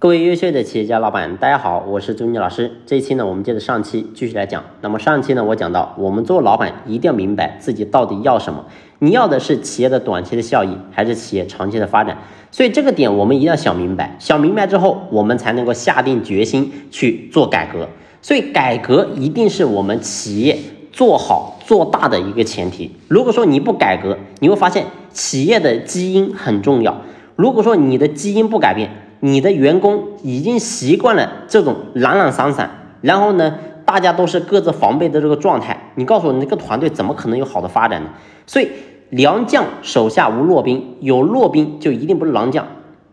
各位优秀的企业家老板，大家好，我是朱妮老师。这一期呢，我们接着上期继续来讲。那么上期呢，我讲到，我们做老板一定要明白自己到底要什么。你要的是企业的短期的效益，还是企业长期的发展？所以这个点我们一定要想明白。想明白之后，我们才能够下定决心去做改革。所以改革一定是我们企业做好做大的一个前提。如果说你不改革，你会发现企业的基因很重要。如果说你的基因不改变，你的员工已经习惯了这种懒懒散散，然后呢，大家都是各自防备的这个状态。你告诉我，你这个团队怎么可能有好的发展呢？所以，良将手下无弱兵，有弱兵就一定不是良将。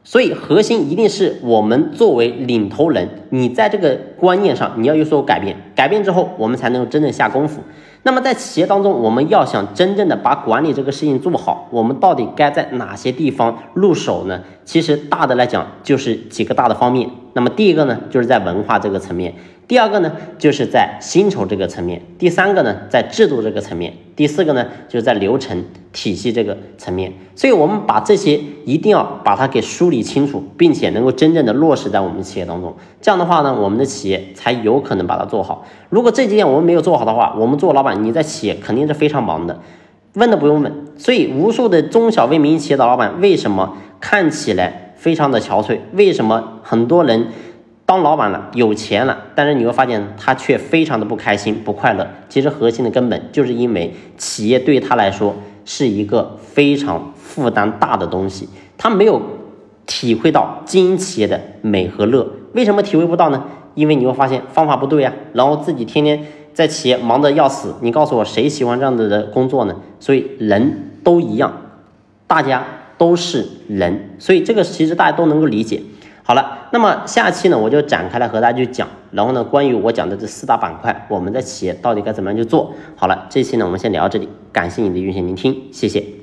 所以，核心一定是我们作为领头人，你在这个观念上你要有所改变。改变之后，我们才能真正下功夫。那么在企业当中，我们要想真正的把管理这个事情做好，我们到底该在哪些地方入手呢？其实大的来讲就是几个大的方面。那么第一个呢，就是在文化这个层面。第二个呢，就是在薪酬这个层面；第三个呢，在制度这个层面；第四个呢，就是在流程体系这个层面。所以，我们把这些一定要把它给梳理清楚，并且能够真正的落实在我们企业当中。这样的话呢，我们的企业才有可能把它做好。如果这几点我们没有做好的话，我们做老板，你在企业肯定是非常忙的，问都不用问。所以，无数的中小微民营企业的老板为什么看起来非常的憔悴？为什么很多人？当老板了，有钱了，但是你会发现他却非常的不开心、不快乐。其实核心的根本就是因为企业对他来说是一个非常负担大的东西，他没有体会到经营企业的美和乐。为什么体会不到呢？因为你会发现方法不对呀，然后自己天天在企业忙得要死。你告诉我谁喜欢这样子的工作呢？所以人都一样，大家都是人，所以这个其实大家都能够理解。好了，那么下期呢，我就展开来和大家去讲，然后呢，关于我讲的这四大板块，我们的企业到底该怎么样去做？好了，这期呢，我们先聊到这里，感谢你的用心聆听，谢谢。